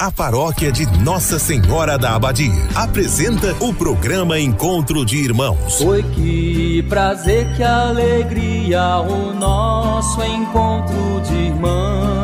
A paróquia de Nossa Senhora da Abadia apresenta o programa Encontro de Irmãos. Foi que prazer, que alegria, o nosso encontro de irmãos.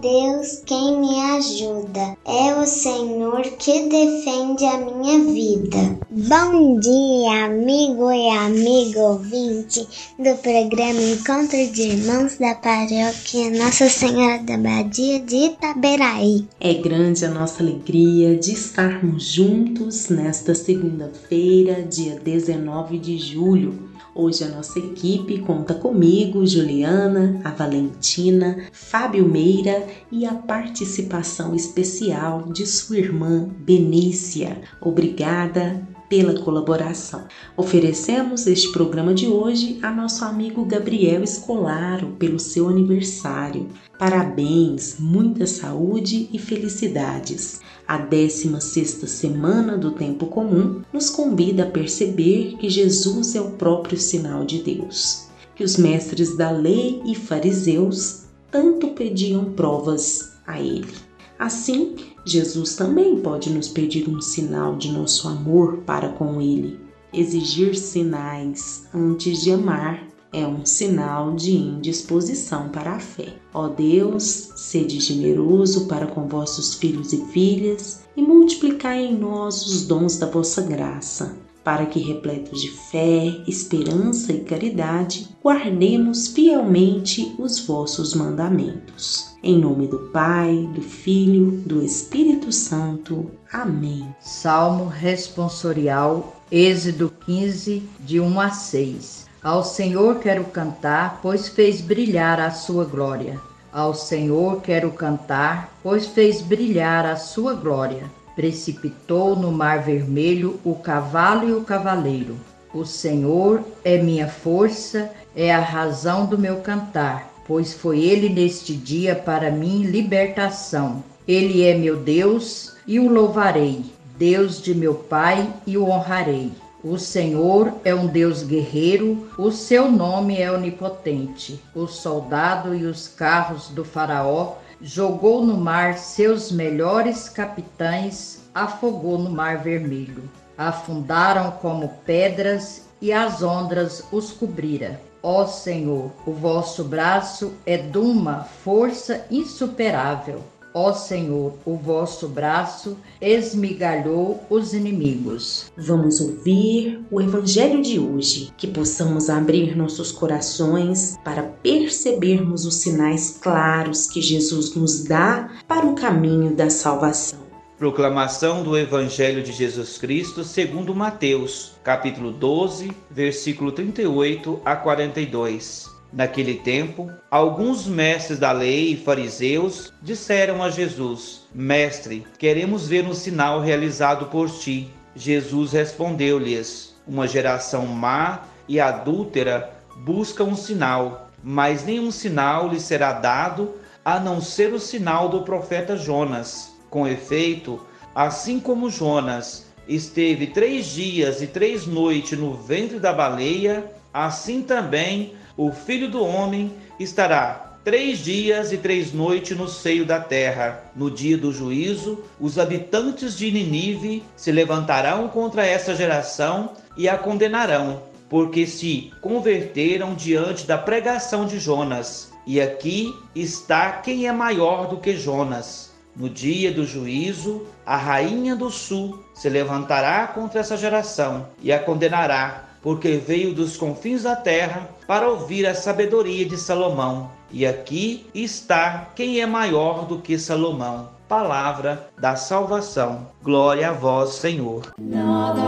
Deus quem me ajuda. É o Senhor que defende a minha vida. Bom dia, amigo e amigo ouvinte do programa Encontro de Irmãos da Paróquia Nossa Senhora da Badia de Itaberaí. É grande a nossa alegria de estarmos juntos nesta segunda-feira, dia 19 de julho. Hoje a nossa equipe conta comigo, Juliana, a Valentina, Fábio Meira e a participação especial de sua irmã Benícia. Obrigada pela colaboração. Oferecemos este programa de hoje a nosso amigo Gabriel Escolaro pelo seu aniversário. Parabéns, muita saúde e felicidades. A 16ª semana do tempo comum nos convida a perceber que Jesus é o próprio sinal de Deus. Que os mestres da lei e fariseus tanto pediam provas a ele. Assim, Jesus também pode nos pedir um sinal de nosso amor para com Ele. Exigir sinais antes de amar é um sinal de indisposição para a fé. Ó Deus, sede generoso para com vossos filhos e filhas e multiplicai em nós os dons da vossa graça, para que, repletos de fé, esperança e caridade, guardemos fielmente os vossos mandamentos. Em nome do Pai, do Filho, do Espírito Santo. Amém. Salmo responsorial, Êxodo 15, de 1 a 6. Ao Senhor quero cantar, pois fez brilhar a sua glória. Ao Senhor quero cantar, pois fez brilhar a sua glória. Precipitou no mar vermelho o cavalo e o cavaleiro. O Senhor é minha força, é a razão do meu cantar pois foi ele neste dia para mim libertação. Ele é meu Deus e o louvarei, Deus de meu Pai e o honrarei. O Senhor é um Deus guerreiro, o seu nome é onipotente. O soldado e os carros do Faraó jogou no mar seus melhores capitães, afogou no mar vermelho. Afundaram como pedras e as ondas os cobrira. Ó Senhor, o vosso braço é de uma força insuperável. Ó Senhor, o vosso braço esmigalhou os inimigos. Vamos ouvir o Evangelho de hoje, que possamos abrir nossos corações para percebermos os sinais claros que Jesus nos dá para o caminho da salvação. Proclamação do Evangelho de Jesus Cristo segundo Mateus, capítulo 12, versículo 38 a 42. Naquele tempo, alguns mestres da lei e fariseus disseram a Jesus: Mestre, queremos ver um sinal realizado por ti. Jesus respondeu-lhes: Uma geração má e adúltera busca um sinal, mas nenhum sinal lhe será dado a não ser o sinal do profeta Jonas. Com efeito, assim como Jonas esteve três dias e três noites no ventre da baleia, assim também o filho do homem estará três dias e três noites no seio da terra. No dia do juízo, os habitantes de Ninive se levantarão contra essa geração e a condenarão, porque se converteram diante da pregação de Jonas. E aqui está quem é maior do que Jonas. No dia do juízo, a rainha do sul se levantará contra essa geração e a condenará, porque veio dos confins da terra para ouvir a sabedoria de Salomão. E aqui está quem é maior do que Salomão. Palavra da salvação. Glória a vós, Senhor. Nada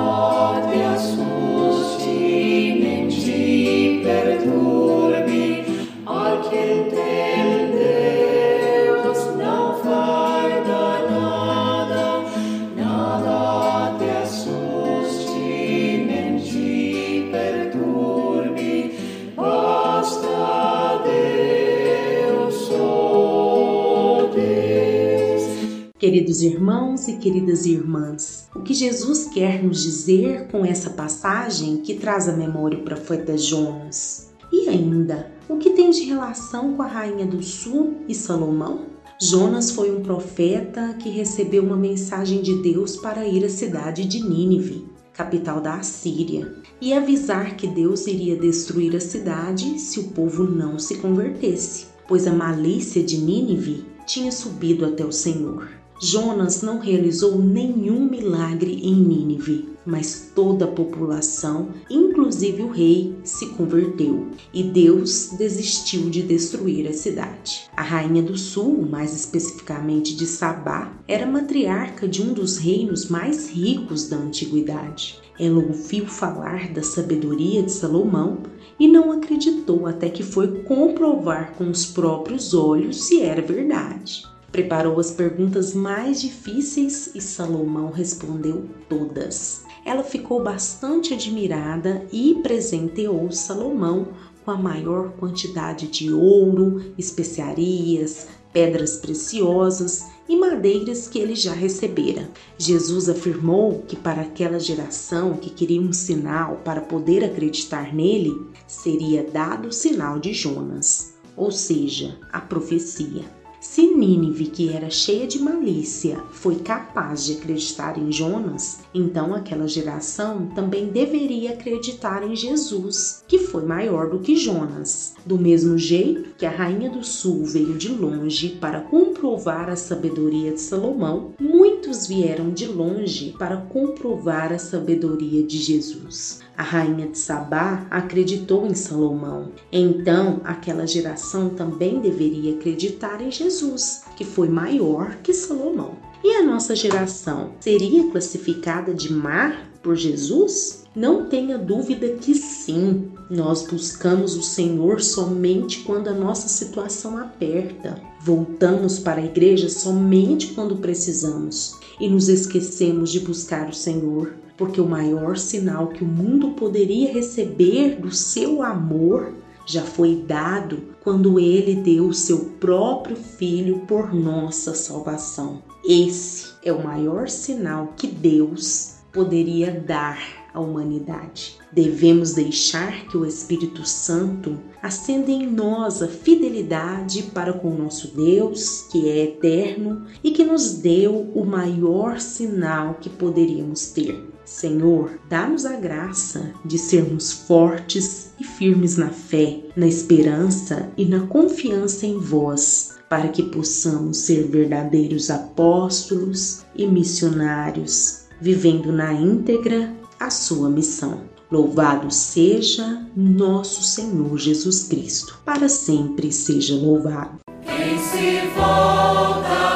te assuste, nem te perturbe, Queridos irmãos e queridas irmãs, o que Jesus quer nos dizer com essa passagem que traz a memória o profeta Jonas? E ainda, o que tem de relação com a rainha do sul e Salomão? Jonas foi um profeta que recebeu uma mensagem de Deus para ir à cidade de Nínive, capital da Assíria, e avisar que Deus iria destruir a cidade se o povo não se convertesse, pois a malícia de Nínive tinha subido até o Senhor. Jonas não realizou nenhum milagre em Nínive, mas toda a população, inclusive o rei, se converteu e Deus desistiu de destruir a cidade. A rainha do sul, mais especificamente de Sabá, era matriarca de um dos reinos mais ricos da antiguidade. Ela ouviu falar da sabedoria de Salomão e não acreditou até que foi comprovar com os próprios olhos se era verdade. Preparou as perguntas mais difíceis e Salomão respondeu todas. Ela ficou bastante admirada e presenteou Salomão com a maior quantidade de ouro, especiarias, pedras preciosas e madeiras que ele já recebera. Jesus afirmou que para aquela geração que queria um sinal para poder acreditar nele, seria dado o sinal de Jonas, ou seja, a profecia. Se Nínive, que era cheia de malícia, foi capaz de acreditar em Jonas, então aquela geração também deveria acreditar em Jesus, que foi maior do que Jonas. Do mesmo jeito que a rainha do sul veio de longe para comprovar a sabedoria de Salomão, muitos vieram de longe para comprovar a sabedoria de Jesus. A rainha de Sabá acreditou em Salomão. Então, aquela geração também deveria acreditar em Jesus, que foi maior que Salomão. E a nossa geração seria classificada de má por Jesus? Não tenha dúvida que sim. Nós buscamos o Senhor somente quando a nossa situação aperta. Voltamos para a igreja somente quando precisamos e nos esquecemos de buscar o Senhor porque o maior sinal que o mundo poderia receber do seu amor já foi dado quando ele deu o seu próprio filho por nossa salvação. Esse é o maior sinal que Deus poderia dar à humanidade. Devemos deixar que o Espírito Santo acenda em nós a fidelidade para com o nosso Deus, que é eterno e que nos deu o maior sinal que poderíamos ter Senhor, dá-nos a graça de sermos fortes e firmes na fé, na esperança e na confiança em vós, para que possamos ser verdadeiros apóstolos e missionários, vivendo na íntegra a sua missão. Louvado seja nosso Senhor Jesus Cristo, para sempre seja louvado. Quem se volta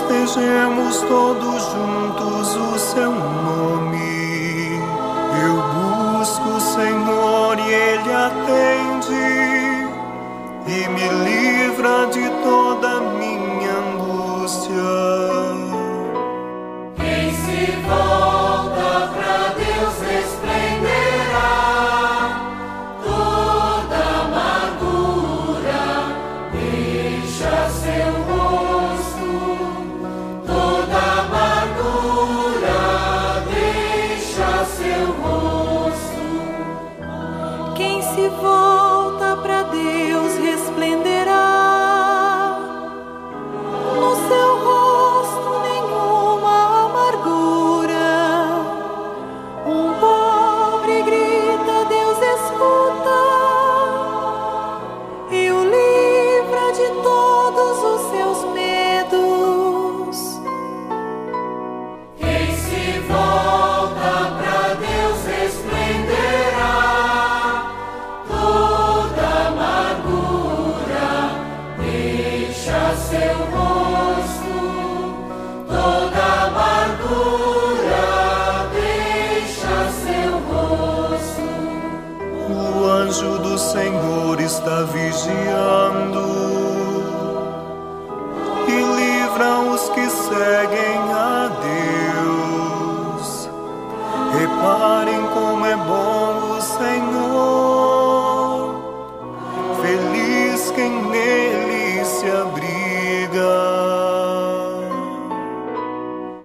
Festejemos todos juntos o seu nome. Eu busco o Senhor e Ele atende e me livra de toda minha angústia. Está vigiando e livra os que seguem a Deus. Reparem como é bom o Senhor, feliz quem nele se abriga.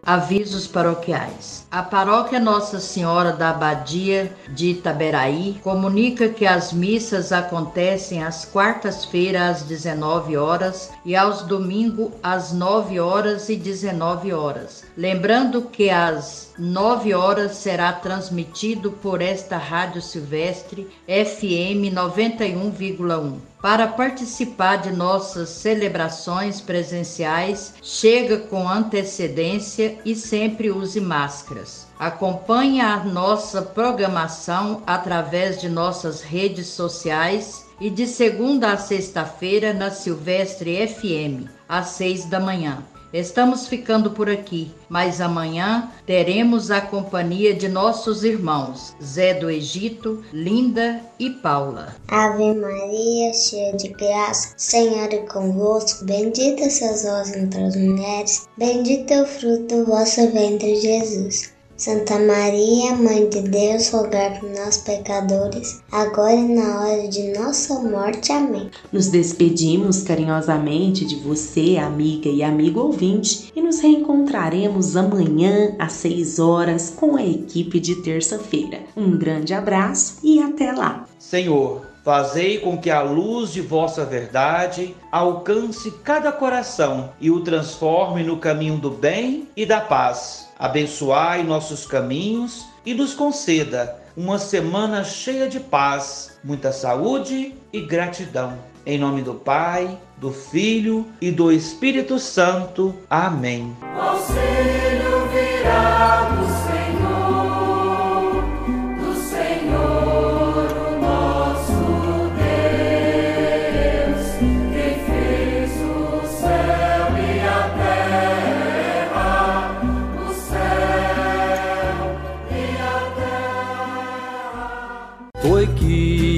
Avisos paroquiais. A paróquia Nossa Senhora da Abadia de Itaberaí comunica que as missas acontecem às quartas-feiras às 19 horas e aos domingos às 9 horas e 19 horas. Lembrando que às 9 horas será transmitido por esta Rádio Silvestre FM 91,1. Para participar de nossas celebrações presenciais, chega com antecedência e sempre use máscaras. Acompanhe a nossa programação através de nossas redes sociais e de segunda a sexta-feira na Silvestre FM, às seis da manhã. Estamos ficando por aqui, mas amanhã teremos a companhia de nossos irmãos Zé do Egito, Linda e Paula. Ave Maria, cheia de graça, Senhor é convosco, bendita sois vós entre as mulheres, bendito é o fruto do vosso ventre, Jesus. Santa Maria, Mãe de Deus, rogai por nós pecadores, agora e na hora de nossa morte. Amém. Nos despedimos carinhosamente de você, amiga e amigo ouvinte, e nos reencontraremos amanhã às 6 horas com a equipe de terça-feira. Um grande abraço e até lá. Senhor, Fazei com que a luz de vossa verdade alcance cada coração e o transforme no caminho do bem e da paz. Abençoai nossos caminhos e nos conceda uma semana cheia de paz, muita saúde e gratidão. Em nome do Pai, do Filho e do Espírito Santo. Amém. Auxílio